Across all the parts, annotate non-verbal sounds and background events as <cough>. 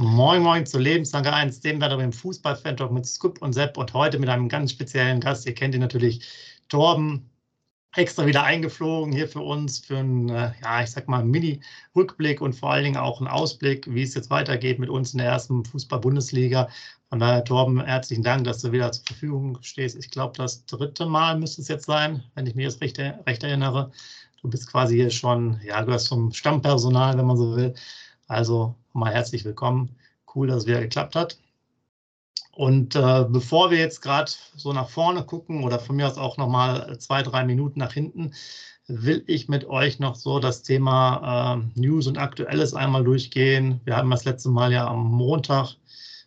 Moin Moin zu Lebenslange 1, dem Wetter im Fußball-Fan-Talk mit Scoop und Sepp und heute mit einem ganz speziellen Gast. Ihr kennt ihn natürlich, Torben, extra wieder eingeflogen hier für uns für einen, äh, ja, ich sag mal, Mini-Rückblick und vor allen Dingen auch einen Ausblick, wie es jetzt weitergeht mit uns in der ersten Fußball-Bundesliga. Von daher, Torben, herzlichen Dank, dass du wieder zur Verfügung stehst. Ich glaube, das dritte Mal müsste es jetzt sein, wenn ich mich jetzt recht, recht erinnere. Du bist quasi hier schon, ja, gehörst zum Stammpersonal, wenn man so will. Also mal herzlich willkommen. Cool, dass es wieder geklappt hat. Und äh, bevor wir jetzt gerade so nach vorne gucken oder von mir aus auch noch mal zwei, drei Minuten nach hinten, will ich mit euch noch so das Thema äh, News und Aktuelles einmal durchgehen. Wir haben das letzte Mal ja am Montag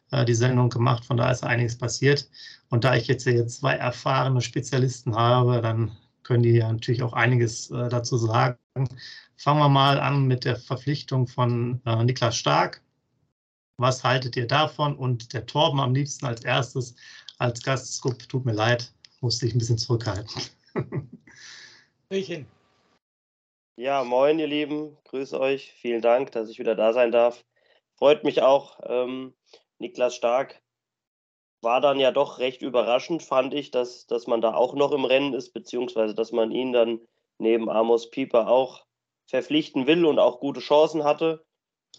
äh, die Sendung gemacht, von da ist einiges passiert. Und da ich jetzt hier zwei erfahrene Spezialisten habe, dann können die ja natürlich auch einiges äh, dazu sagen. Fangen wir mal an mit der Verpflichtung von äh, Niklas Stark. Was haltet ihr davon? Und der Torben am liebsten als erstes als Gastscoop. Tut mir leid, musste ich ein bisschen zurückhalten. <laughs> ich hin. Ja, moin, ihr Lieben. Grüße euch. Vielen Dank, dass ich wieder da sein darf. Freut mich auch. Ähm, Niklas Stark war dann ja doch recht überraschend, fand ich, dass, dass man da auch noch im Rennen ist, beziehungsweise dass man ihn dann neben Amos Pieper auch verpflichten will und auch gute Chancen hatte.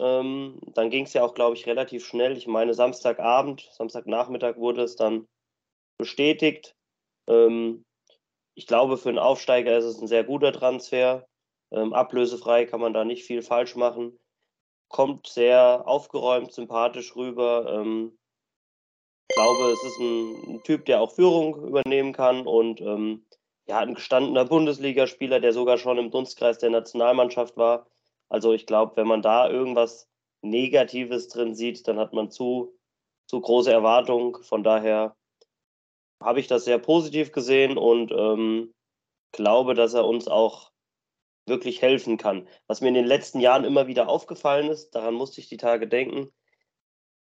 Ähm, dann ging es ja auch, glaube ich, relativ schnell. Ich meine, Samstagabend, Samstagnachmittag wurde es dann bestätigt. Ähm, ich glaube, für einen Aufsteiger ist es ein sehr guter Transfer. Ähm, ablösefrei kann man da nicht viel falsch machen. Kommt sehr aufgeräumt, sympathisch rüber. Ähm, ich glaube, es ist ein, ein, Typ, der auch Führung übernehmen kann und ähm, ja, ein gestandener Bundesligaspieler, der sogar schon im Dunstkreis der Nationalmannschaft war. Also ich glaube, wenn man da irgendwas Negatives drin sieht, dann hat man zu, zu große Erwartungen. Von daher habe ich das sehr positiv gesehen und ähm, glaube, dass er uns auch wirklich helfen kann. Was mir in den letzten Jahren immer wieder aufgefallen ist, daran musste ich die Tage denken,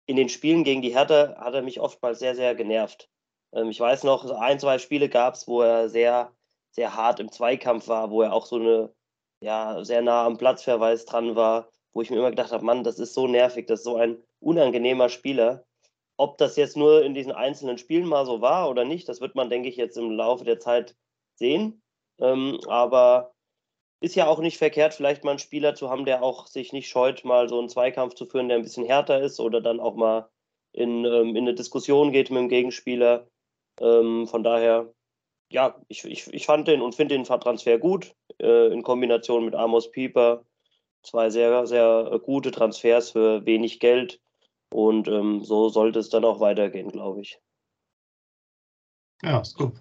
in den Spielen gegen die Hertha hat er mich oftmals sehr, sehr genervt. Ähm, ich weiß noch, ein, zwei Spiele gab es, wo er sehr, sehr hart im Zweikampf war, wo er auch so eine, ja, sehr nah am Platzverweis dran war, wo ich mir immer gedacht habe, Mann, das ist so nervig, das ist so ein unangenehmer Spieler. Ob das jetzt nur in diesen einzelnen Spielen mal so war oder nicht, das wird man, denke ich, jetzt im Laufe der Zeit sehen. Ähm, aber ist ja auch nicht verkehrt, vielleicht mal einen Spieler zu haben, der auch sich nicht scheut, mal so einen Zweikampf zu führen, der ein bisschen härter ist oder dann auch mal in, ähm, in eine Diskussion geht mit dem Gegenspieler. Ähm, von daher, ja, ich, ich, ich fand den und finde den Transfer gut äh, in Kombination mit Amos Pieper. Zwei sehr, sehr gute Transfers für wenig Geld. Und ähm, so sollte es dann auch weitergehen, glaube ich. Ja, ist gut.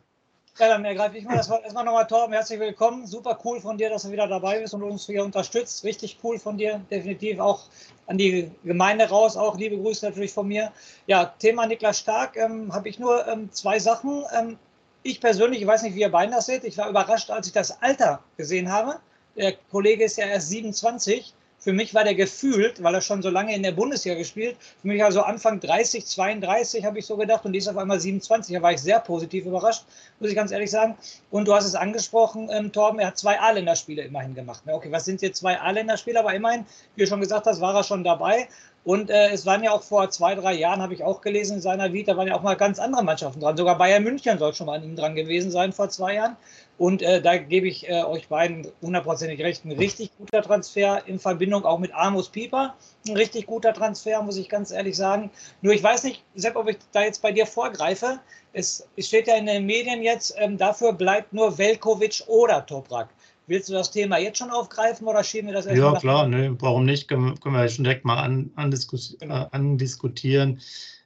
Ja, dann ergreife ich mal das Wort. Erstmal nochmal, Torben, herzlich willkommen. Super cool von dir, dass du wieder dabei bist und uns hier unterstützt. Richtig cool von dir, definitiv auch an die Gemeinde raus. Auch liebe Grüße natürlich von mir. Ja, Thema Niklas Stark ähm, habe ich nur ähm, zwei Sachen. Ähm, ich persönlich, ich weiß nicht, wie ihr beiden das seht, ich war überrascht, als ich das Alter gesehen habe. Der Kollege ist ja erst 27 für mich war der gefühlt, weil er schon so lange in der Bundesliga gespielt, für mich also Anfang 30, 32 habe ich so gedacht und die ist auf einmal 27. Da war ich sehr positiv überrascht, muss ich ganz ehrlich sagen. Und du hast es angesprochen, ähm, Torben, er hat zwei A-Länderspiele immerhin gemacht. Okay, was sind jetzt zwei A-Länderspiele? Aber immerhin, wie du schon gesagt hast, war er schon dabei. Und äh, es waren ja auch vor zwei, drei Jahren, habe ich auch gelesen in seiner Vita, waren ja auch mal ganz andere Mannschaften dran. Sogar Bayern München soll schon mal an ihm dran gewesen sein vor zwei Jahren. Und äh, da gebe ich äh, euch beiden hundertprozentig recht. Ein richtig guter Transfer in Verbindung auch mit Amos Pieper. Ein richtig guter Transfer, muss ich ganz ehrlich sagen. Nur ich weiß nicht, Sepp, ob ich da jetzt bei dir vorgreife. Es, es steht ja in den Medien jetzt, ähm, dafür bleibt nur Velkovic oder Toprak. Willst du das Thema jetzt schon aufgreifen oder schieben wir das erst Ja, klar, ne, warum nicht? Können, können wir schon direkt mal an, andiskus genau. äh, andiskutieren.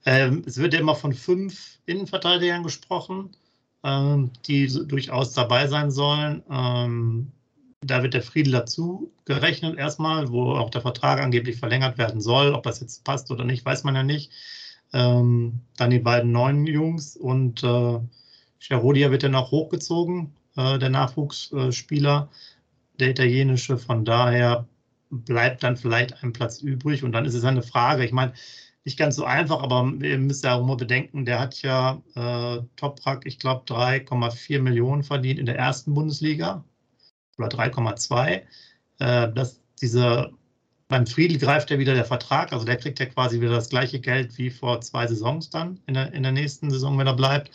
Ähm, es wird ja immer von fünf Innenverteidigern gesprochen ähm, die durchaus dabei sein sollen. Ähm, da wird der Friedel dazu gerechnet erstmal, wo auch der Vertrag angeblich verlängert werden soll. Ob das jetzt passt oder nicht, weiß man ja nicht. Ähm, dann die beiden neuen Jungs und äh, Scherodia wird ja noch hochgezogen, äh, der Nachwuchsspieler, der italienische. Von daher bleibt dann vielleicht ein Platz übrig und dann ist es eine Frage. Ich meine, nicht ganz so einfach, aber ihr müsst ja auch immer bedenken, der hat ja äh, Toprak, ich glaube, 3,4 Millionen verdient in der ersten Bundesliga oder 3,2. Äh, diese, beim Friedel greift ja wieder der Vertrag, also der kriegt ja quasi wieder das gleiche Geld wie vor zwei Saisons dann in der, in der nächsten Saison, wenn er bleibt.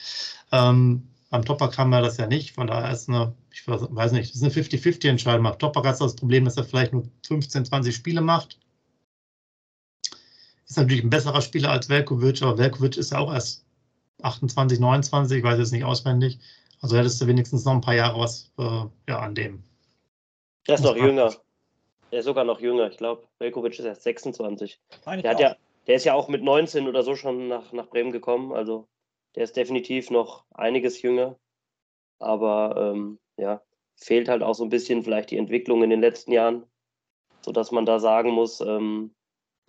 Ähm, beim Toprak haben wir das ja nicht, von daher ist eine, ich weiß nicht, das ist eine 50-50-Entscheidung. Beim Toprak hat das Problem, dass er vielleicht nur 15, 20 Spiele macht ist natürlich ein besserer Spieler als Velkovic, aber Velkovic ist ja auch erst 28, 29, ich weiß jetzt nicht auswendig. Also hättest du wenigstens noch ein paar Jahre was äh, ja, an dem. Der ist noch jünger. Der ist sogar noch jünger. Ich glaube, Velkovic ist erst 26. Der, hat ja, der ist ja auch mit 19 oder so schon nach, nach Bremen gekommen. Also der ist definitiv noch einiges jünger. Aber ähm, ja, fehlt halt auch so ein bisschen vielleicht die Entwicklung in den letzten Jahren, sodass man da sagen muss, ähm,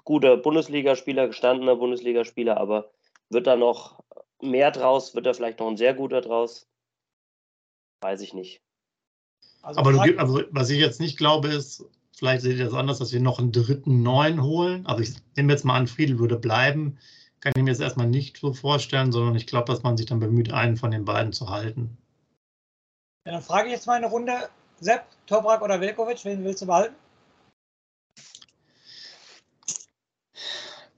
guter Bundesligaspieler, gestandener Bundesligaspieler, aber wird da noch mehr draus? Wird da vielleicht noch ein sehr guter draus? Weiß ich nicht. Also aber du, also, was ich jetzt nicht glaube, ist, vielleicht seht ihr das anders, dass wir noch einen dritten Neuen holen. Also ich nehme jetzt mal an, Friedel würde bleiben. Kann ich mir jetzt erstmal nicht so vorstellen, sondern ich glaube, dass man sich dann bemüht, einen von den beiden zu halten. Ja, dann frage ich jetzt mal eine Runde. Sepp, Toprak oder Velkovic, wen willst du behalten?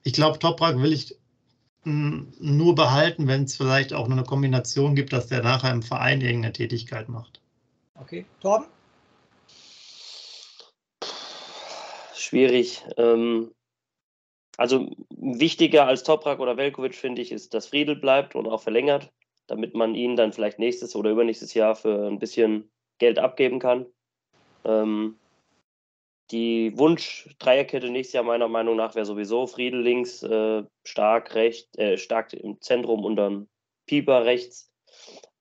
ich glaube, Toprak will ich hm, nur behalten, wenn es vielleicht auch nur eine Kombination gibt, dass der nachher im Verein irgendeine Tätigkeit macht. Okay, Torben? Schwierig. Ähm, also wichtiger als Toprak oder Velkovic finde ich, ist, dass Friedel bleibt und auch verlängert, damit man ihn dann vielleicht nächstes oder übernächstes Jahr für ein bisschen Geld abgeben kann. Ähm, die Wunsch-Dreierkette nächstes Jahr meiner Meinung nach wäre sowieso Friedel links, äh, stark rechts, äh, stark im Zentrum und dann Pieper rechts.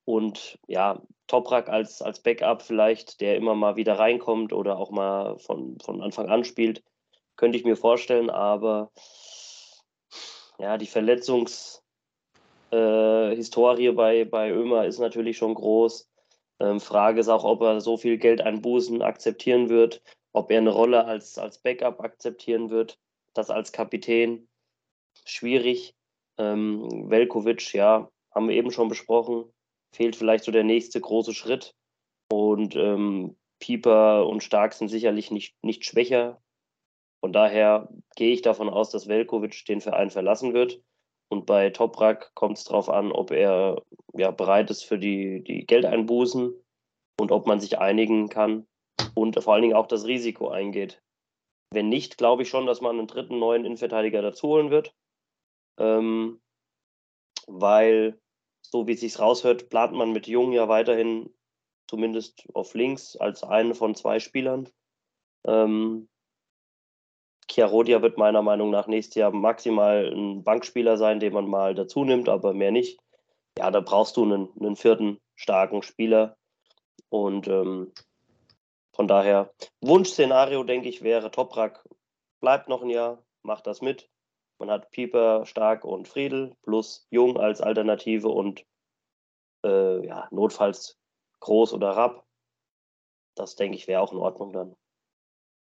Und ja, Toprak als, als Backup vielleicht, der immer mal wieder reinkommt oder auch mal von, von Anfang an spielt, könnte ich mir vorstellen. Aber ja, die Verletzungshistorie äh, bei, bei Ömer ist natürlich schon groß. Ähm, Frage ist auch, ob er so viel Geld einbußen akzeptieren wird ob er eine Rolle als, als Backup akzeptieren wird, das als Kapitän. Schwierig. Ähm, Velkovic, ja, haben wir eben schon besprochen, fehlt vielleicht so der nächste große Schritt. Und ähm, Pieper und Stark sind sicherlich nicht, nicht schwächer. Von daher gehe ich davon aus, dass Velkovic den Verein verlassen wird. Und bei Toprak kommt es darauf an, ob er ja, bereit ist für die, die Geldeinbußen und ob man sich einigen kann und vor allen Dingen auch das Risiko eingeht. Wenn nicht, glaube ich schon, dass man einen dritten neuen Innenverteidiger dazu holen wird. Ähm, weil, so wie es sich raushört, plant man mit Jung ja weiterhin zumindest auf links als einen von zwei Spielern. Ähm, Chiarodia wird meiner Meinung nach nächstes Jahr maximal ein Bankspieler sein, den man mal dazu nimmt, aber mehr nicht. Ja, da brauchst du einen, einen vierten starken Spieler. Und ähm, von daher, Wunschszenario, denke ich, wäre Toprak bleibt noch ein Jahr, macht das mit. Man hat Pieper, Stark und Friedel plus Jung als Alternative und äh, ja, notfalls Groß oder Rapp. Das denke ich wäre auch in Ordnung dann.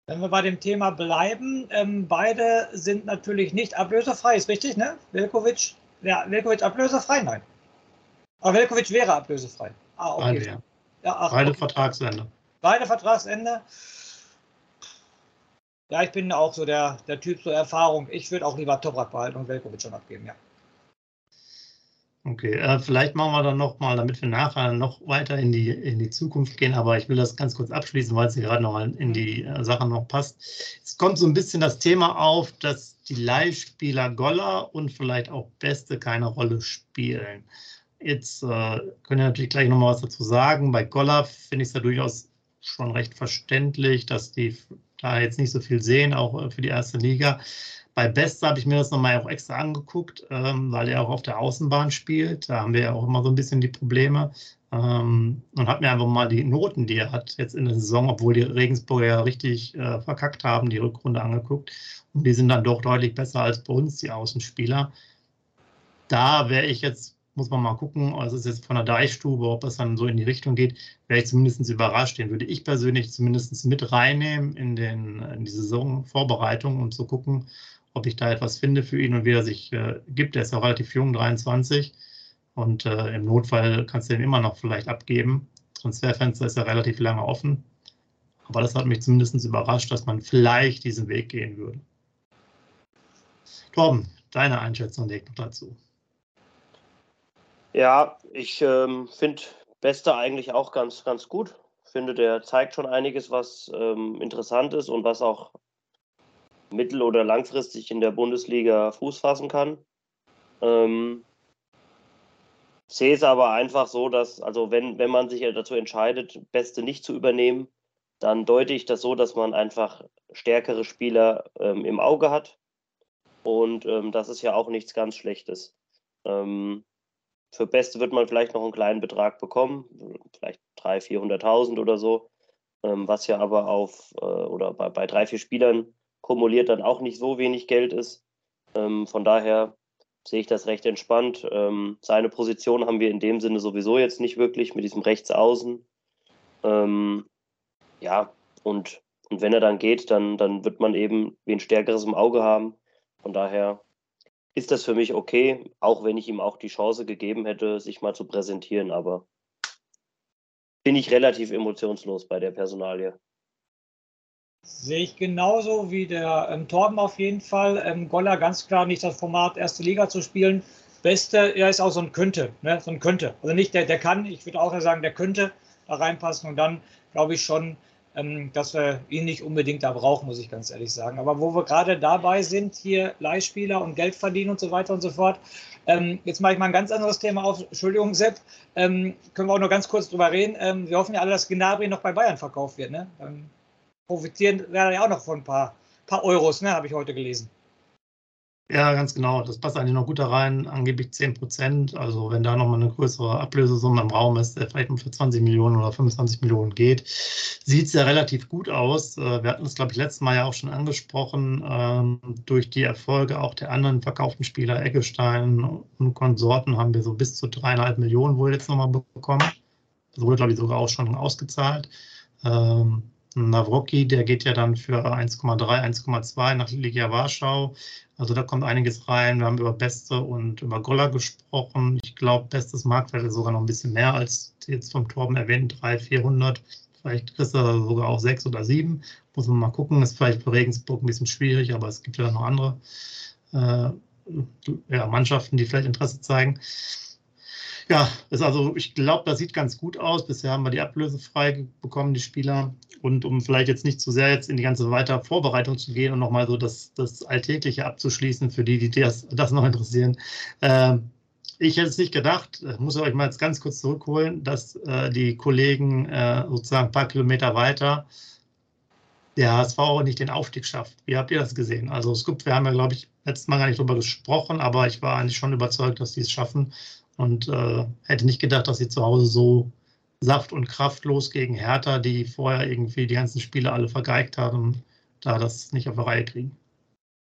Wenn wir bei dem Thema bleiben, ähm, beide sind natürlich nicht ablösefrei, ist richtig, ne? Velkovic, ja, Velkovic ablösefrei? Nein. Aber Velkovic wäre ablösefrei. Ah, okay. Beide, ja. Ja, ach, Beide okay. Vertragsende beide Vertragsende. Ja, ich bin auch so der, der Typ zur Erfahrung. Ich würde auch lieber Toprak behalten und Velkovic schon abgeben, ja. Okay, äh, vielleicht machen wir dann nochmal, damit wir nachher noch weiter in die, in die Zukunft gehen, aber ich will das ganz kurz abschließen, weil es gerade noch in die äh, Sachen noch passt. Es kommt so ein bisschen das Thema auf, dass die Leihspieler Goller und vielleicht auch Beste keine Rolle spielen. Jetzt äh, können wir natürlich gleich nochmal was dazu sagen. Bei Goller finde ich es ja durchaus schon recht verständlich, dass die da jetzt nicht so viel sehen, auch äh, für die erste Liga. Bei Best habe ich mir das nochmal auch extra angeguckt, ähm, weil er auch auf der Außenbahn spielt. Da haben wir ja auch immer so ein bisschen die Probleme. Ähm, und habe mir einfach mal die Noten, die er hat jetzt in der Saison, obwohl die Regensburger ja richtig äh, verkackt haben, die Rückrunde angeguckt. Und die sind dann doch deutlich besser als bei uns, die Außenspieler. Da wäre ich jetzt muss man mal gucken, es ist jetzt von der Deichstube, ob es dann so in die Richtung geht, wäre ich zumindest überrascht. Den würde ich persönlich zumindest mit reinnehmen in, den, in die Saisonvorbereitung und zu gucken, ob ich da etwas finde für ihn und wie er sich äh, gibt. Er ist ja relativ jung, 23. Und äh, im Notfall kannst du den immer noch vielleicht abgeben. Transferfenster ist ja relativ lange offen. Aber das hat mich zumindest überrascht, dass man vielleicht diesen Weg gehen würde. Torben, deine Einschätzung liegt noch dazu. Ja, ich ähm, finde Beste eigentlich auch ganz, ganz gut. Finde, der zeigt schon einiges, was ähm, interessant ist und was auch mittel- oder langfristig in der Bundesliga Fuß fassen kann. Ähm, sehe es aber einfach so, dass, also wenn, wenn man sich dazu entscheidet, Beste nicht zu übernehmen, dann deute ich das so, dass man einfach stärkere Spieler ähm, im Auge hat. Und ähm, das ist ja auch nichts ganz Schlechtes. Ähm, für Beste wird man vielleicht noch einen kleinen Betrag bekommen, vielleicht 300.000, 400.000 oder so, ähm, was ja aber auf äh, oder bei, bei drei, vier Spielern kumuliert dann auch nicht so wenig Geld ist. Ähm, von daher sehe ich das recht entspannt. Ähm, seine Position haben wir in dem Sinne sowieso jetzt nicht wirklich mit diesem Rechtsaußen. Ähm, ja, und, und wenn er dann geht, dann, dann wird man eben wen Stärkeres im Auge haben. Von daher ist das für mich okay, auch wenn ich ihm auch die Chance gegeben hätte, sich mal zu präsentieren. Aber bin ich relativ emotionslos bei der Personalie. Sehe ich genauso wie der ähm, Torben auf jeden Fall. Ähm, Goller ganz klar nicht das Format, erste Liga zu spielen. Beste, er ist auch so ein Könnte, ne? so ein Könnte. Also nicht der, der kann, ich würde auch sagen, der könnte da reinpassen. Und dann glaube ich schon, ähm, dass wir ihn nicht unbedingt da brauchen, muss ich ganz ehrlich sagen. Aber wo wir gerade dabei sind, hier Leihspieler und Geld verdienen und so weiter und so fort. Ähm, jetzt mache ich mal ein ganz anderes Thema auf. Entschuldigung, Sepp. Ähm, können wir auch nur ganz kurz drüber reden. Ähm, wir hoffen ja alle, dass Gnabry noch bei Bayern verkauft wird. Ne? Dann profitieren wir ja auch noch von ein paar, paar Euros, ne? habe ich heute gelesen. Ja, ganz genau. Das passt eigentlich noch gut da rein. Angeblich 10 Prozent. Also, wenn da nochmal eine größere Ablösesumme im Raum ist, der vielleicht nur für 20 Millionen oder 25 Millionen geht, sieht es ja relativ gut aus. Äh, wir hatten es, glaube ich, letztes Mal ja auch schon angesprochen, ähm, durch die Erfolge auch der anderen verkauften Spieler, Eggestein und Konsorten, haben wir so bis zu dreieinhalb Millionen wohl jetzt nochmal bekommen. Das wurde, glaube ich, sogar auch schon ausgezahlt. Ähm, Nawrocki, der geht ja dann für 1,3, 1,2 nach Ligia Warschau. Also da kommt einiges rein. Wir haben über Beste und über Goller gesprochen. Ich glaube, Bestes Marktwert ist sogar noch ein bisschen mehr als jetzt vom Torben erwähnt, 300, 400. Vielleicht kriegst du sogar auch sechs oder sieben. Muss man mal gucken. Ist vielleicht für Regensburg ein bisschen schwierig, aber es gibt ja noch andere äh, ja, Mannschaften, die vielleicht Interesse zeigen. Ja, ist also, ich glaube, das sieht ganz gut aus. Bisher haben wir die Ablöse frei bekommen, die Spieler. Und um vielleicht jetzt nicht zu sehr jetzt in die ganze weitere Vorbereitung zu gehen und nochmal so das, das Alltägliche abzuschließen, für die, die das, das noch interessieren. Äh, ich hätte es nicht gedacht, muss ich euch mal jetzt ganz kurz zurückholen, dass äh, die Kollegen äh, sozusagen ein paar Kilometer weiter der HSV nicht den Aufstieg schafft. Wie habt ihr das gesehen? Also es gibt, wir haben ja, glaube ich, letztes Mal gar nicht drüber gesprochen, aber ich war eigentlich schon überzeugt, dass die es schaffen und äh, hätte nicht gedacht, dass sie zu Hause so saft- und kraftlos gegen Hertha, die vorher irgendwie die ganzen Spiele alle vergeigt haben, da das nicht auf die Reihe kriegen.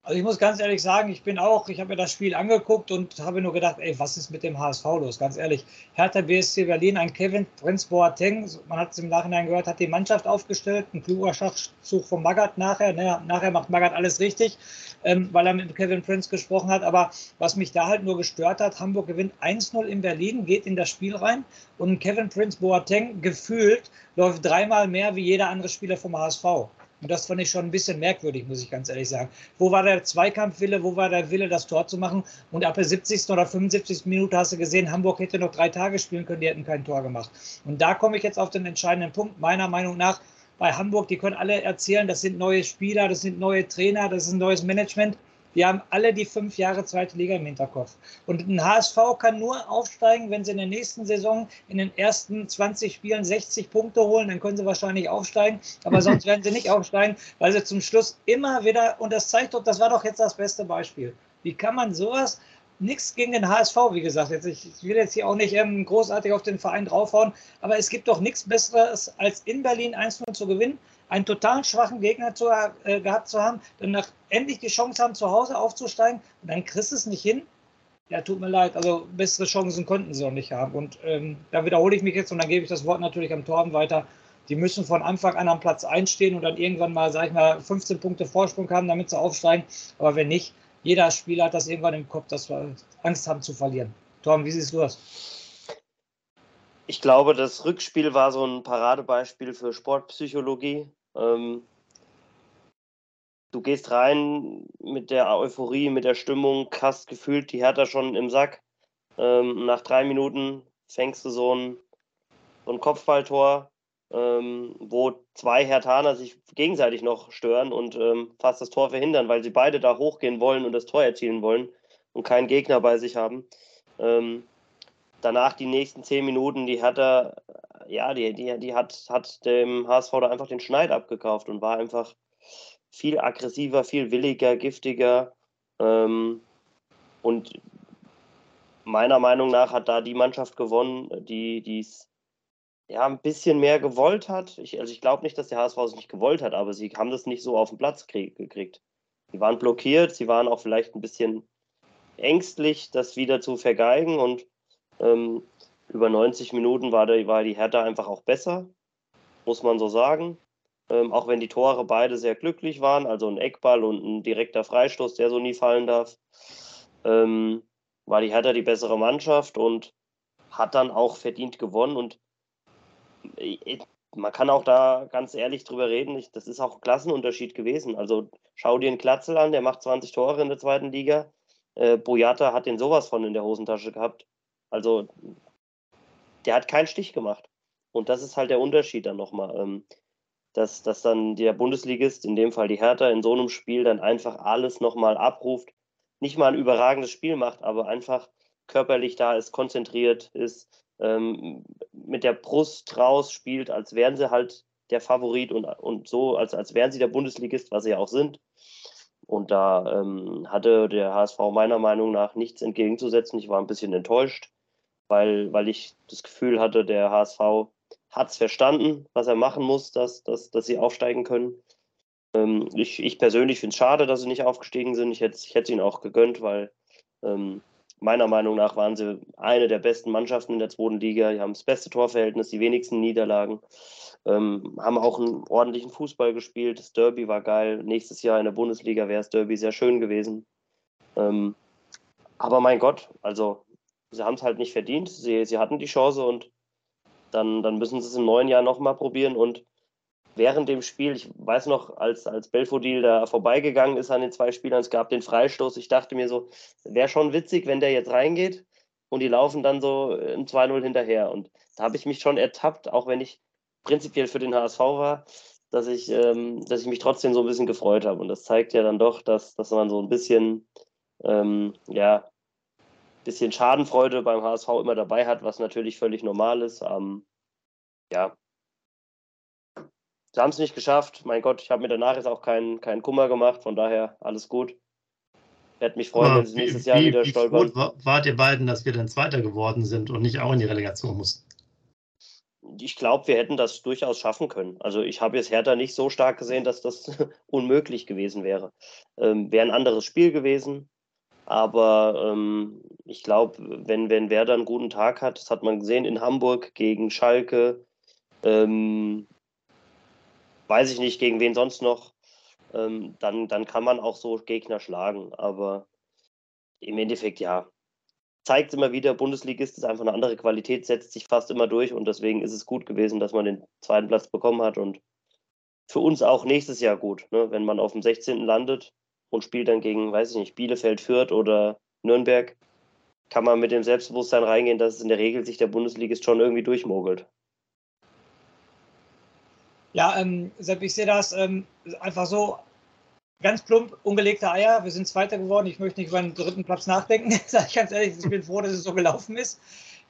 Also ich muss ganz ehrlich sagen, ich bin auch, ich habe mir das Spiel angeguckt und habe nur gedacht, ey, was ist mit dem HSV los? Ganz ehrlich, Hertha BSC Berlin, ein Kevin Prinz Boateng, man hat es im Nachhinein gehört, hat die Mannschaft aufgestellt, ein kluger Schachzug von Magath nachher, ne? nachher macht Magath alles richtig, ähm, weil er mit Kevin Prince gesprochen hat, aber was mich da halt nur gestört hat, Hamburg gewinnt 1-0 in Berlin, geht in das Spiel rein und Kevin Prince Boateng gefühlt läuft dreimal mehr wie jeder andere Spieler vom HSV. Und das fand ich schon ein bisschen merkwürdig, muss ich ganz ehrlich sagen. Wo war der Zweikampfwille, wo war der Wille, das Tor zu machen? Und ab der 70. oder 75. Minute hast du gesehen, Hamburg hätte noch drei Tage spielen können, die hätten kein Tor gemacht. Und da komme ich jetzt auf den entscheidenden Punkt. Meiner Meinung nach, bei Hamburg, die können alle erzählen, das sind neue Spieler, das sind neue Trainer, das ist ein neues Management. Wir haben alle die fünf Jahre zweite Liga im Hinterkopf. Und ein HSV kann nur aufsteigen, wenn sie in der nächsten Saison in den ersten 20 Spielen 60 Punkte holen. Dann können sie wahrscheinlich aufsteigen. Aber <laughs> sonst werden sie nicht aufsteigen, weil sie zum Schluss immer wieder, und das zeigt doch, das war doch jetzt das beste Beispiel. Wie kann man sowas nichts gegen den HSV, wie gesagt. Jetzt, ich will jetzt hier auch nicht ähm, großartig auf den Verein draufhauen, aber es gibt doch nichts Besseres, als in Berlin 1-0 zu gewinnen, einen total schwachen Gegner zu, äh, gehabt zu haben, dann endlich die Chance haben, zu Hause aufzusteigen und dann kriegst du es nicht hin. Ja, tut mir leid, also bessere Chancen konnten sie auch nicht haben. Und ähm, da wiederhole ich mich jetzt und dann gebe ich das Wort natürlich am Torben weiter. Die müssen von Anfang an am Platz einstehen und dann irgendwann mal, sag ich mal, 15 Punkte Vorsprung haben, damit sie aufsteigen. Aber wenn nicht, jeder Spieler hat das irgendwann im Kopf, dass wir Angst haben zu verlieren. Tom, wie siehst du das? Ich glaube, das Rückspiel war so ein Paradebeispiel für Sportpsychologie. Ähm, du gehst rein mit der Euphorie, mit der Stimmung, hast gefühlt die Hertha schon im Sack. Ähm, nach drei Minuten fängst du so ein, so ein Kopfballtor, ähm, wo zwei Hertaner sich gegenseitig noch stören und ähm, fast das Tor verhindern, weil sie beide da hochgehen wollen und das Tor erzielen wollen und keinen Gegner bei sich haben. Ähm, danach die nächsten zehn Minuten, die hat er, ja, die, die, die hat, hat dem HSV da einfach den Schneid abgekauft und war einfach viel aggressiver, viel williger, giftiger. Ähm, und meiner Meinung nach hat da die Mannschaft gewonnen, die es ja, ein bisschen mehr gewollt hat. Ich, also ich glaube nicht, dass der HSV es nicht gewollt hat, aber sie haben das nicht so auf den Platz gekriegt. Sie waren blockiert, sie waren auch vielleicht ein bisschen ängstlich, das wieder zu vergeigen und ähm, über 90 Minuten war, der, war die Hertha einfach auch besser, muss man so sagen. Ähm, auch wenn die Tore beide sehr glücklich waren, also ein Eckball und ein direkter Freistoß, der so nie fallen darf, ähm, war die Hertha die bessere Mannschaft und hat dann auch verdient gewonnen und man kann auch da ganz ehrlich drüber reden, ich, das ist auch ein Klassenunterschied gewesen. Also schau dir einen Klatzel an, der macht 20 Tore in der zweiten Liga. Äh, Boyata hat den sowas von in der Hosentasche gehabt. Also der hat keinen Stich gemacht. Und das ist halt der Unterschied dann nochmal. Ähm, dass, dass dann der Bundesligist, in dem Fall die Hertha, in so einem Spiel dann einfach alles nochmal abruft. Nicht mal ein überragendes Spiel macht, aber einfach körperlich da ist, konzentriert ist, ähm, mit der Brust raus spielt, als wären sie halt der Favorit und, und so, als, als wären sie der Bundesligist, was sie auch sind. Und da ähm, hatte der HSV meiner Meinung nach nichts entgegenzusetzen. Ich war ein bisschen enttäuscht, weil, weil ich das Gefühl hatte, der HSV hat es verstanden, was er machen muss, dass, dass, dass sie aufsteigen können. Ähm, ich, ich persönlich finde es schade, dass sie nicht aufgestiegen sind. Ich hätte ich es ihnen auch gegönnt, weil ähm, meiner Meinung nach waren sie eine der besten Mannschaften in der zweiten Liga. Die haben das beste Torverhältnis, die wenigsten Niederlagen. Ähm, haben auch einen ordentlichen Fußball gespielt. Das Derby war geil. Nächstes Jahr in der Bundesliga wäre das Derby sehr schön gewesen. Ähm, aber mein Gott, also sie haben es halt nicht verdient. Sie, sie hatten die Chance und dann, dann müssen sie es im neuen Jahr nochmal probieren. Und während dem Spiel, ich weiß noch, als, als Belfodil da vorbeigegangen ist an den zwei Spielern, es gab den Freistoß, ich dachte mir so, wäre schon witzig, wenn der jetzt reingeht und die laufen dann so im 2-0 hinterher. Und da habe ich mich schon ertappt, auch wenn ich prinzipiell für den HSV war, dass ich, ähm, dass ich mich trotzdem so ein bisschen gefreut habe. Und das zeigt ja dann doch, dass, dass man so ein bisschen, ähm, ja, bisschen Schadenfreude beim HSV immer dabei hat, was natürlich völlig normal ist. Ähm, ja, Sie haben es nicht geschafft. Mein Gott, ich habe mir danach jetzt auch keinen, keinen Kummer gemacht. Von daher alles gut. Werde mich freuen, wenn Sie nächstes Jahr wie, wieder wie stolpern. Wie wart ihr beiden, dass wir dann Zweiter geworden sind und nicht auch in die Relegation mussten? Ich glaube, wir hätten das durchaus schaffen können. Also ich habe jetzt Hertha nicht so stark gesehen, dass das <laughs> unmöglich gewesen wäre. Ähm, wäre ein anderes Spiel gewesen. Aber ähm, ich glaube, wenn, wenn Werder einen guten Tag hat, das hat man gesehen in Hamburg gegen Schalke, ähm, weiß ich nicht, gegen wen sonst noch, ähm, dann, dann kann man auch so Gegner schlagen. Aber im Endeffekt, ja, zeigt immer wieder, Bundesligist ist einfach eine andere Qualität, setzt sich fast immer durch und deswegen ist es gut gewesen, dass man den zweiten Platz bekommen hat und für uns auch nächstes Jahr gut, ne? wenn man auf dem 16. landet und spielt dann gegen, weiß ich nicht, Bielefeld, Fürth oder Nürnberg, kann man mit dem Selbstbewusstsein reingehen, dass es in der Regel sich der Bundesligist schon irgendwie durchmogelt. Ja, ähm, Sepp, ich sehe das ähm, einfach so ganz plump, ungelegte Eier. Wir sind Zweiter geworden. Ich möchte nicht über den dritten Platz nachdenken, <laughs> sage ich ganz ehrlich. Ich bin froh, dass es so gelaufen ist.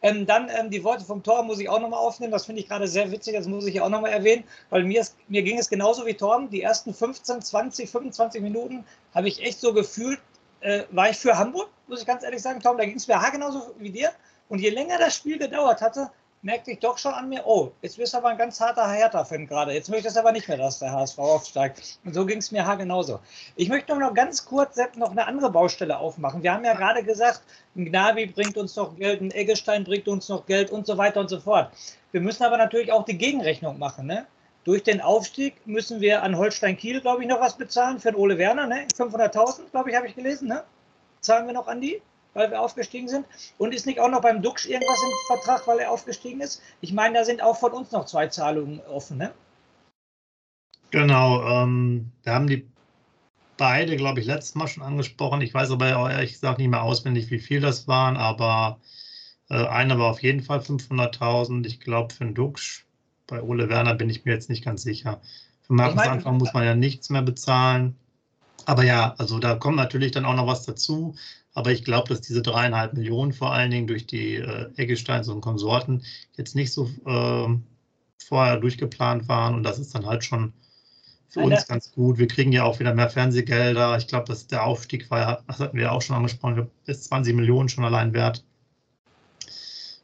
Ähm, dann ähm, die Worte vom Tor muss ich auch nochmal aufnehmen. Das finde ich gerade sehr witzig. Das muss ich auch nochmal erwähnen, weil mir, ist, mir ging es genauso wie Torben. Die ersten 15, 20, 25 Minuten habe ich echt so gefühlt, äh, war ich für Hamburg, muss ich ganz ehrlich sagen. Torben, da ging es mir genauso wie dir. Und je länger das Spiel gedauert hatte, merkte ich doch schon an mir, oh, jetzt bist du aber ein ganz harter Hertha-Fan gerade. Jetzt möchte ich aber nicht mehr, dass der HSV aufsteigt. Und so ging es mir genauso. Ich möchte noch ganz kurz Sepp, noch eine andere Baustelle aufmachen. Wir haben ja gerade gesagt, ein Gnabi bringt uns noch Geld, ein Eggestein bringt uns noch Geld und so weiter und so fort. Wir müssen aber natürlich auch die Gegenrechnung machen. Ne? Durch den Aufstieg müssen wir an Holstein Kiel, glaube ich, noch was bezahlen für den Ole Werner. Ne? 500.000, glaube ich, habe ich gelesen. Ne? Zahlen wir noch an die? weil wir aufgestiegen sind? Und ist nicht auch noch beim Duxch irgendwas im Vertrag, weil er aufgestiegen ist? Ich meine, da sind auch von uns noch zwei Zahlungen offen, ne? Genau, ähm, wir haben die beide, glaube ich, letztes Mal schon angesprochen. Ich weiß aber ehrlich gesagt nicht mehr auswendig, wie viel das waren, aber äh, eine war auf jeden Fall 500.000. Ich glaube, für den Duxch, bei Ole Werner bin ich mir jetzt nicht ganz sicher. Für Markus ich mein, Anfang muss man ja nichts mehr bezahlen. Aber ja, also da kommt natürlich dann auch noch was dazu. Aber ich glaube, dass diese dreieinhalb Millionen vor allen Dingen durch die äh, Eggesteins und Konsorten jetzt nicht so äh, vorher durchgeplant waren. Und das ist dann halt schon für Nein, uns ganz gut. Wir kriegen ja auch wieder mehr Fernsehgelder. Ich glaube, dass der Aufstieg war, das hatten wir auch schon angesprochen, bis 20 Millionen schon allein wert.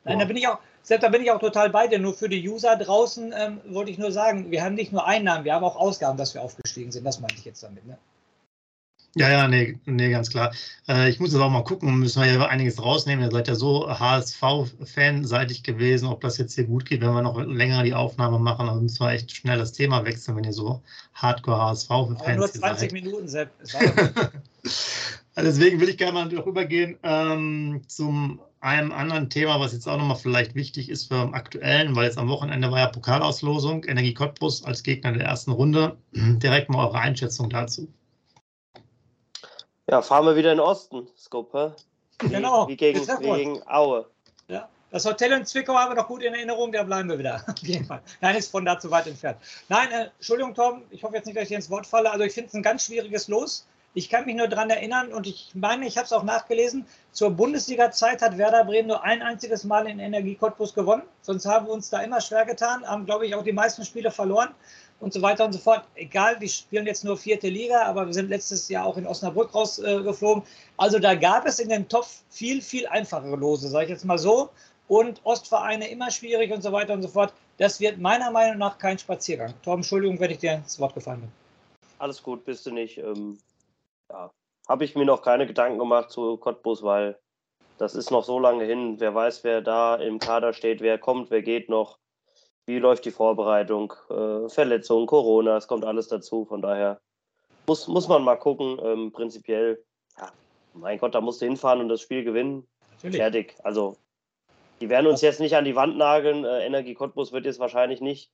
Nein, da bin ich auch, selbst da bin ich auch total bei dir. Nur für die User draußen ähm, wollte ich nur sagen, wir haben nicht nur Einnahmen, wir haben auch Ausgaben, dass wir aufgestiegen sind. Das meinte ich jetzt damit. Ne? Ja, ja, nee, nee ganz klar. Äh, ich muss jetzt auch mal gucken, müssen wir ja einiges rausnehmen. Ihr seid ja so HSV-fanseitig gewesen, ob das jetzt hier gut geht, wenn wir noch länger die Aufnahme machen. Dann müssen wir echt schnell das Thema wechseln, wenn ihr so Hardcore-HSV-Fans seid. Nur 20 Minuten, Sepp. <laughs> Deswegen will ich gerne mal rübergehen ähm, zum einem anderen Thema, was jetzt auch nochmal vielleicht wichtig ist für aktuellen, weil jetzt am Wochenende war ja Pokalauslosung, Energie Cottbus als Gegner der ersten Runde. <clears throat> Direkt mal eure Einschätzung dazu. Ja, fahren wir wieder in den Osten, Skope. Wie, genau. Wie gegen, wie gegen Aue. Ja. Das Hotel in Zwickau haben wir noch gut in Erinnerung, da bleiben wir wieder. <laughs> Auf jeden Fall. Nein, ist von da zu weit entfernt. Nein, äh, Entschuldigung, Tom, ich hoffe jetzt nicht, dass ich ins Wort falle. Also ich finde es ein ganz schwieriges Los. Ich kann mich nur daran erinnern und ich meine, ich habe es auch nachgelesen, zur Bundesliga-Zeit hat Werder Bremen nur ein einziges Mal in Energie Cottbus gewonnen. Sonst haben wir uns da immer schwer getan, haben, glaube ich, auch die meisten Spiele verloren und so weiter und so fort. Egal, die spielen jetzt nur vierte Liga, aber wir sind letztes Jahr auch in Osnabrück rausgeflogen. Äh, also da gab es in dem Topf viel, viel einfachere Lose, sage ich jetzt mal so. Und Ostvereine immer schwierig und so weiter und so fort. Das wird meiner Meinung nach kein Spaziergang. Torben, Entschuldigung, wenn ich dir ins Wort gefallen bin. Alles gut, bist du nicht. Ähm, ja, habe ich mir noch keine Gedanken gemacht zu Cottbus, weil das ist noch so lange hin. Wer weiß, wer da im Kader steht, wer kommt, wer geht noch wie läuft die Vorbereitung, äh, Verletzungen, Corona, es kommt alles dazu. Von daher muss, muss man mal gucken. Ähm, prinzipiell, ja, mein Gott, da musst du hinfahren und das Spiel gewinnen. Natürlich. Fertig. Also, die werden uns jetzt nicht an die Wand nageln. Äh, Energie Cottbus wird jetzt wahrscheinlich nicht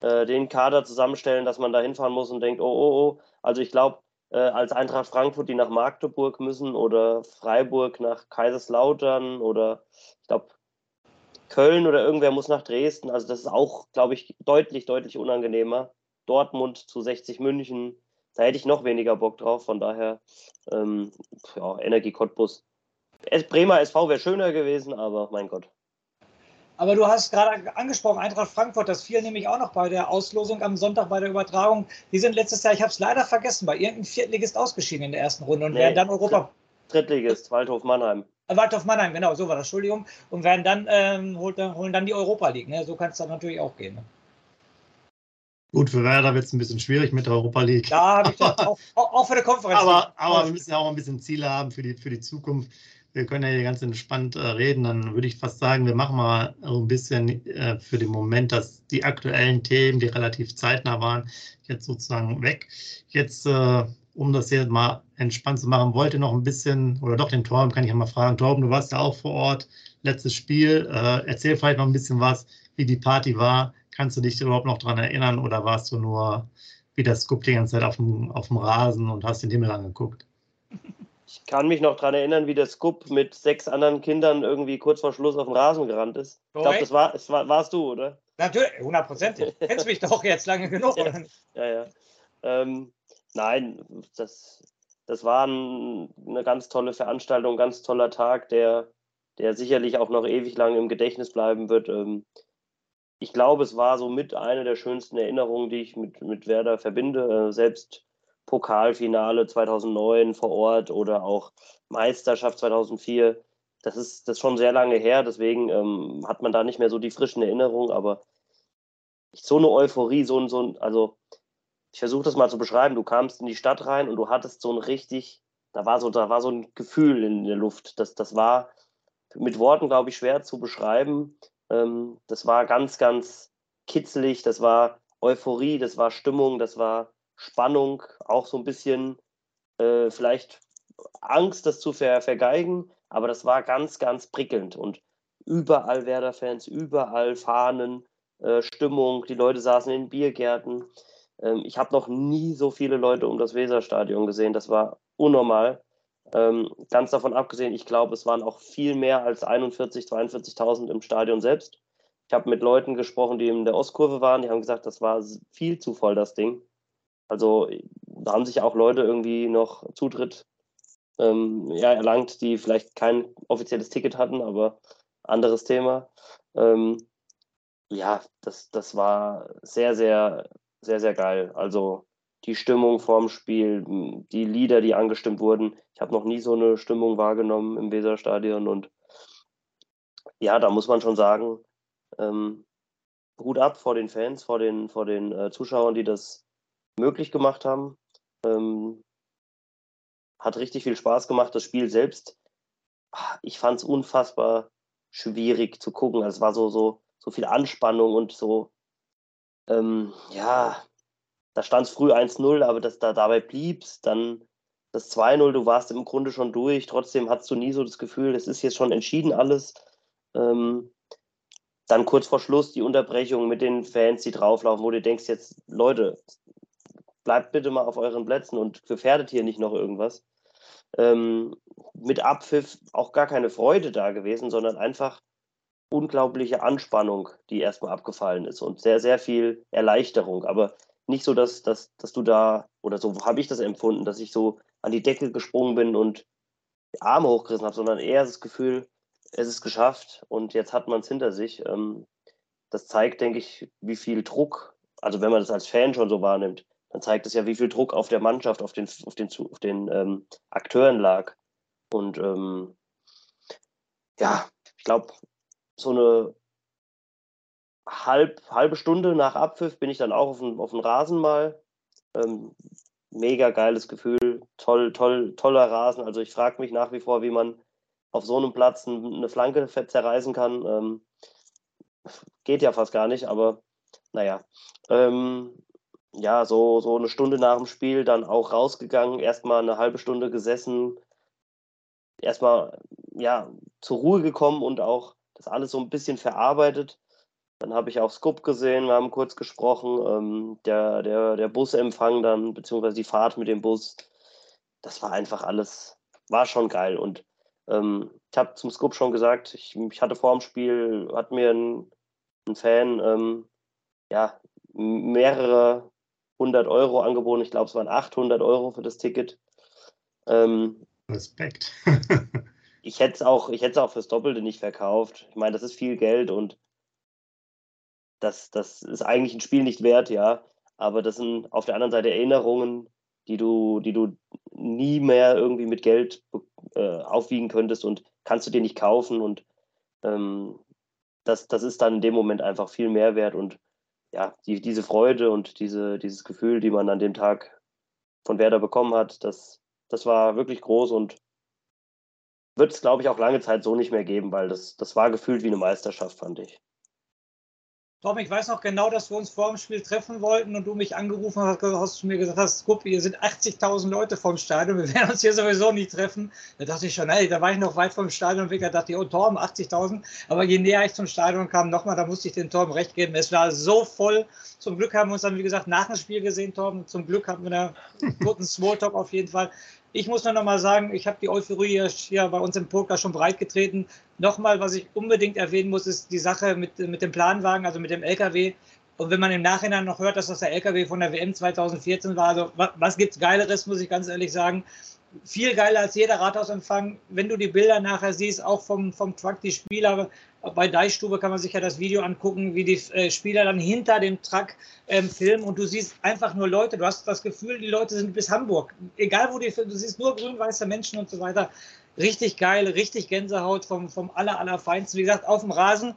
äh, den Kader zusammenstellen, dass man da hinfahren muss und denkt, oh, oh, oh. Also, ich glaube, als Eintracht Frankfurt, die nach Magdeburg müssen oder Freiburg nach Kaiserslautern oder ich glaube, Köln oder irgendwer muss nach Dresden. Also das ist auch, glaube ich, deutlich, deutlich unangenehmer. Dortmund zu 60 München, da hätte ich noch weniger Bock drauf. Von daher, ähm, ja, Energie Cottbus. Bremer SV wäre schöner gewesen, aber mein Gott. Aber du hast gerade angesprochen, Eintracht Frankfurt, das fiel nämlich auch noch bei der Auslosung am Sonntag bei der Übertragung. Die sind letztes Jahr, ich habe es leider vergessen, bei irgendeinem Viertligist ausgeschieden in der ersten Runde und nee, werden dann Europa. Drittligist, Waldhof Mannheim. Waldhof Mannheim, genau, so war das, Entschuldigung. Und werden dann, ähm, holen dann die Europa League. Ne? So kann es dann natürlich auch gehen. Ne? Gut, für Werder wird es ein bisschen schwierig mit der Europa League. Ja, habe ich <laughs> doch, auch, auch, für die Konferenz. aber, aber wir müssen ja auch ein bisschen Ziele haben für die, für die Zukunft. Wir können ja hier ganz entspannt äh, reden. Dann würde ich fast sagen, wir machen mal ein bisschen äh, für den Moment, dass die aktuellen Themen, die relativ zeitnah waren, jetzt sozusagen weg. Jetzt äh, um das hier mal entspannt zu machen, wollte noch ein bisschen, oder doch den Torben kann ich ja mal fragen. Torben, du warst ja auch vor Ort, letztes Spiel. Äh, erzähl vielleicht noch ein bisschen was, wie die Party war. Kannst du dich überhaupt noch daran erinnern oder warst du nur wie das Scoop die ganze Zeit auf dem, auf dem Rasen und hast den Himmel angeguckt? <laughs> Ich kann mich noch daran erinnern, wie der Scoop mit sechs anderen Kindern irgendwie kurz vor Schluss auf den Rasen gerannt ist. Ich glaube, das, war, das war, warst du, oder? Natürlich, hundertprozentig. Kennst mich doch jetzt lange genug. ja, ja. ja. Ähm, nein, das, das war ein, eine ganz tolle Veranstaltung, ein ganz toller Tag, der, der sicherlich auch noch ewig lang im Gedächtnis bleiben wird. Ähm, ich glaube, es war so mit eine der schönsten Erinnerungen, die ich mit, mit Werder verbinde. Äh, selbst Pokalfinale 2009 vor Ort oder auch Meisterschaft 2004. Das ist, das ist schon sehr lange her, deswegen ähm, hat man da nicht mehr so die frischen Erinnerungen, aber so eine Euphorie, so ein, so ein also ich versuche das mal zu beschreiben. Du kamst in die Stadt rein und du hattest so ein richtig, da war so, da war so ein Gefühl in der Luft. Das, das war mit Worten, glaube ich, schwer zu beschreiben. Ähm, das war ganz, ganz kitzelig, das war Euphorie, das war Stimmung, das war Spannung, auch so ein bisschen äh, vielleicht Angst, das zu ver vergeigen, aber das war ganz, ganz prickelnd und überall Werder-Fans, überall Fahnen, äh, Stimmung, die Leute saßen in Biergärten. Ähm, ich habe noch nie so viele Leute um das Weserstadion gesehen, das war unnormal. Ähm, ganz davon abgesehen, ich glaube, es waren auch viel mehr als 41.000, 42.000 im Stadion selbst. Ich habe mit Leuten gesprochen, die in der Ostkurve waren, die haben gesagt, das war viel zu voll, das Ding. Also da haben sich auch Leute irgendwie noch Zutritt ähm, ja, erlangt, die vielleicht kein offizielles Ticket hatten, aber anderes Thema. Ähm, ja, das, das war sehr, sehr, sehr, sehr geil. Also die Stimmung vorm Spiel, die Lieder, die angestimmt wurden. Ich habe noch nie so eine Stimmung wahrgenommen im Weserstadion und ja, da muss man schon sagen, ähm, Hut ab vor den Fans, vor den, vor den äh, Zuschauern, die das möglich gemacht haben. Ähm, hat richtig viel Spaß gemacht. Das Spiel selbst, ah, ich fand es unfassbar schwierig zu gucken. Also es war so, so, so viel Anspannung und so, ähm, ja, da stand es früh 1-0, aber dass da dabei bliebst, dann das 2-0, du warst im Grunde schon durch, trotzdem hattest du nie so das Gefühl, es ist jetzt schon entschieden alles. Ähm, dann kurz vor Schluss die Unterbrechung mit den Fans, die drauflaufen, wo du denkst jetzt, Leute, bleibt bitte mal auf euren Plätzen und gefährdet hier nicht noch irgendwas. Ähm, mit Abpfiff auch gar keine Freude da gewesen, sondern einfach unglaubliche Anspannung, die erstmal abgefallen ist und sehr, sehr viel Erleichterung. Aber nicht so, dass, dass, dass du da, oder so habe ich das empfunden, dass ich so an die Decke gesprungen bin und die Arme hochgerissen habe, sondern eher das Gefühl, es ist geschafft und jetzt hat man es hinter sich. Ähm, das zeigt, denke ich, wie viel Druck, also wenn man das als Fan schon so wahrnimmt, dann zeigt es ja, wie viel Druck auf der Mannschaft, auf den, auf den, auf den ähm, Akteuren lag. Und ähm, ja, ich glaube, so eine halb, halbe Stunde nach Abpfiff bin ich dann auch auf dem, auf dem Rasen mal. Ähm, mega geiles Gefühl, toll, toll, toller Rasen. Also ich frage mich nach wie vor, wie man auf so einem Platz eine Flanke zerreißen kann. Ähm, geht ja fast gar nicht, aber naja. Ähm, ja, so, so eine Stunde nach dem Spiel dann auch rausgegangen, erstmal eine halbe Stunde gesessen, erstmal ja, zur Ruhe gekommen und auch das alles so ein bisschen verarbeitet. Dann habe ich auch Scoop gesehen, wir haben kurz gesprochen. Ähm, der, der, der Busempfang dann, beziehungsweise die Fahrt mit dem Bus, das war einfach alles, war schon geil. Und ähm, ich habe zum Scoop schon gesagt, ich, ich, hatte vor dem Spiel, hat mir ein, ein Fan ähm, ja, mehrere hundert Euro angeboten. Ich glaube, es waren 800 Euro für das Ticket. Ähm, Respekt. <laughs> ich hätte es auch, auch fürs Doppelte nicht verkauft. Ich meine, das ist viel Geld und das, das ist eigentlich ein Spiel nicht wert, ja. Aber das sind auf der anderen Seite Erinnerungen, die du, die du nie mehr irgendwie mit Geld äh, aufwiegen könntest und kannst du dir nicht kaufen. Und ähm, das, das ist dann in dem Moment einfach viel mehr wert. Und ja, die, diese Freude und diese, dieses Gefühl, die man an dem Tag von Werder bekommen hat, das, das war wirklich groß und wird es, glaube ich, auch lange Zeit so nicht mehr geben, weil das, das war gefühlt wie eine Meisterschaft, fand ich. Tom, ich weiß noch genau, dass wir uns vor dem Spiel treffen wollten und du mich angerufen hast, hast du mir gesagt hast, guck, hier sind 80.000 Leute vom Stadion, wir werden uns hier sowieso nicht treffen. Da dachte ich schon, ey, da war ich noch weit vom Stadion weg, da dachte ich, oh Tom, 80.000. Aber je näher ich zum Stadion kam, nochmal, da musste ich den Tom recht geben. Es war so voll. Zum Glück haben wir uns dann, wie gesagt, nach dem Spiel gesehen, Tom. Zum Glück hatten wir da einen guten Smalltalk auf jeden Fall. Ich muss nur noch mal sagen, ich habe die Euphorie hier bei uns im Poker schon breit getreten. Nochmal, was ich unbedingt erwähnen muss, ist die Sache mit, mit dem Planwagen, also mit dem LKW. Und wenn man im Nachhinein noch hört, dass das der LKW von der WM 2014 war, also was, was gibt's Geileres, muss ich ganz ehrlich sagen. Viel geiler als jeder Rathausempfang. Wenn du die Bilder nachher siehst, auch vom, vom Truck, die Spieler bei Deichstube kann man sich ja das Video angucken, wie die äh, Spieler dann hinter dem Truck ähm, filmen und du siehst einfach nur Leute. Du hast das Gefühl, die Leute sind bis Hamburg. Egal wo die filmen, du siehst nur grün-weiße Menschen und so weiter. Richtig geil, richtig Gänsehaut vom, vom aller, allerfeinsten. Wie gesagt, auf dem Rasen.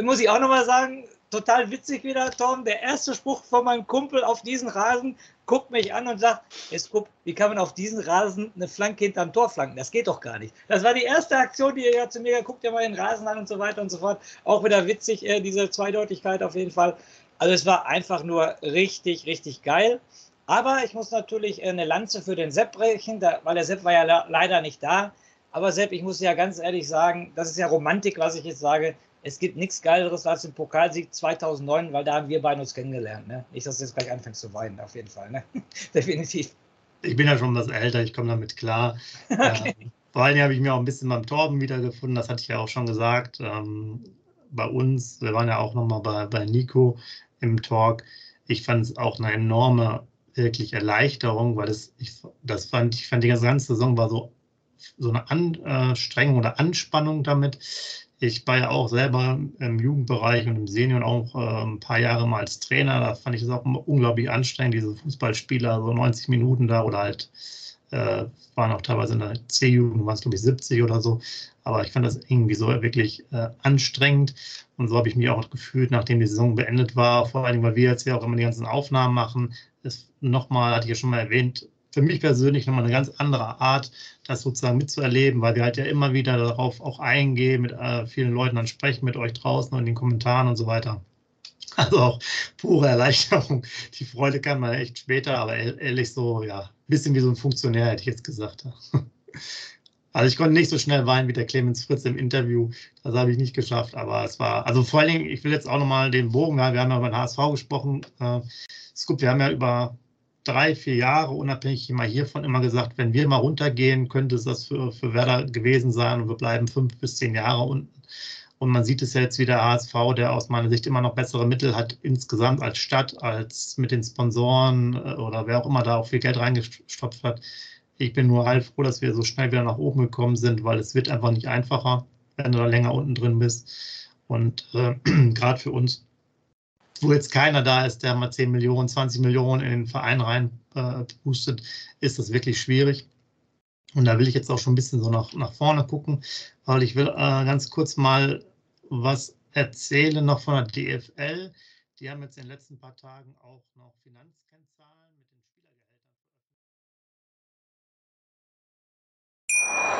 Muss ich auch nochmal sagen, total witzig wieder, Tom. Der erste Spruch von meinem Kumpel auf diesen Rasen guckt mich an und sagt, jetzt guck, wie kann man auf diesen Rasen eine Flanke hinterm Tor flanken? Das geht doch gar nicht. Das war die erste Aktion, die er ja zu mir guckt ja mal den Rasen an und so weiter und so fort. Auch wieder witzig, äh, diese Zweideutigkeit auf jeden Fall. Also es war einfach nur richtig, richtig geil. Aber ich muss natürlich äh, eine Lanze für den Sepp brechen, weil der Sepp war ja leider nicht da. Aber Sepp, ich muss ja ganz ehrlich sagen, das ist ja Romantik, was ich jetzt sage es gibt nichts Geileres als den Pokalsieg 2009, weil da haben wir beide uns kennengelernt. Ne? Nicht, dass du jetzt gleich anfängst zu weinen, auf jeden Fall. Ne? <laughs> Definitiv. Ich bin ja schon was älter, ich komme damit klar. <laughs> okay. ähm, vor allem habe ich mir auch ein bisschen beim Torben wiedergefunden, das hatte ich ja auch schon gesagt. Ähm, bei uns, wir waren ja auch nochmal bei, bei Nico im Talk. Ich fand es auch eine enorme wirklich Erleichterung, weil es, ich, das fand, ich fand die ganze Saison war so, so eine Anstrengung oder Anspannung damit ich war ja auch selber im Jugendbereich und im Senior auch äh, ein paar Jahre mal als Trainer. Da fand ich es auch unglaublich anstrengend, diese Fußballspieler, so 90 Minuten da oder halt, äh, waren auch teilweise in der C-Jugend, waren es glaube ich 70 oder so. Aber ich fand das irgendwie so wirklich äh, anstrengend. Und so habe ich mich auch gefühlt, nachdem die Saison beendet war. Vor allem, weil wir jetzt ja auch immer die ganzen Aufnahmen machen. Nochmal, hatte ich ja schon mal erwähnt, für mich persönlich nochmal eine ganz andere Art, das sozusagen mitzuerleben, weil wir halt ja immer wieder darauf auch eingehen, mit äh, vielen Leuten dann sprechen, mit euch draußen und in den Kommentaren und so weiter. Also auch pure Erleichterung. Die Freude kann man echt später, aber ehrlich so, ja, ein bisschen wie so ein Funktionär, hätte ich jetzt gesagt. <laughs> Also ich konnte nicht so schnell weinen wie der Clemens Fritz im Interview. Das habe ich nicht geschafft, aber es war, also vor allen Dingen, ich will jetzt auch nochmal den Bogen, wir haben ja über den HSV gesprochen. Äh, Scoop, wir haben ja über drei, vier Jahre, unabhängig immer hiervon, immer gesagt, wenn wir mal runtergehen, könnte es das für, für Werder gewesen sein und wir bleiben fünf bis zehn Jahre unten. Und man sieht es jetzt wie der HSV, der aus meiner Sicht immer noch bessere Mittel hat insgesamt als Stadt, als mit den Sponsoren äh, oder wer auch immer da auch viel Geld reingestopft hat. Ich bin nur halb froh, dass wir so schnell wieder nach oben gekommen sind, weil es wird einfach nicht einfacher, wenn du da länger unten drin bist. Und äh, <clears throat> gerade für uns wo jetzt keiner da ist, der mal 10 Millionen, 20 Millionen in den Verein rein äh, pustet, ist das wirklich schwierig. Und da will ich jetzt auch schon ein bisschen so nach, nach vorne gucken, weil ich will äh, ganz kurz mal was erzählen noch von der DFL. Die haben jetzt in den letzten paar Tagen auch noch Finanzkennzahlen mit den Spielergehältern veröffentlicht.